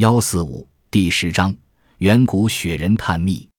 幺四五第十章远古雪人探秘。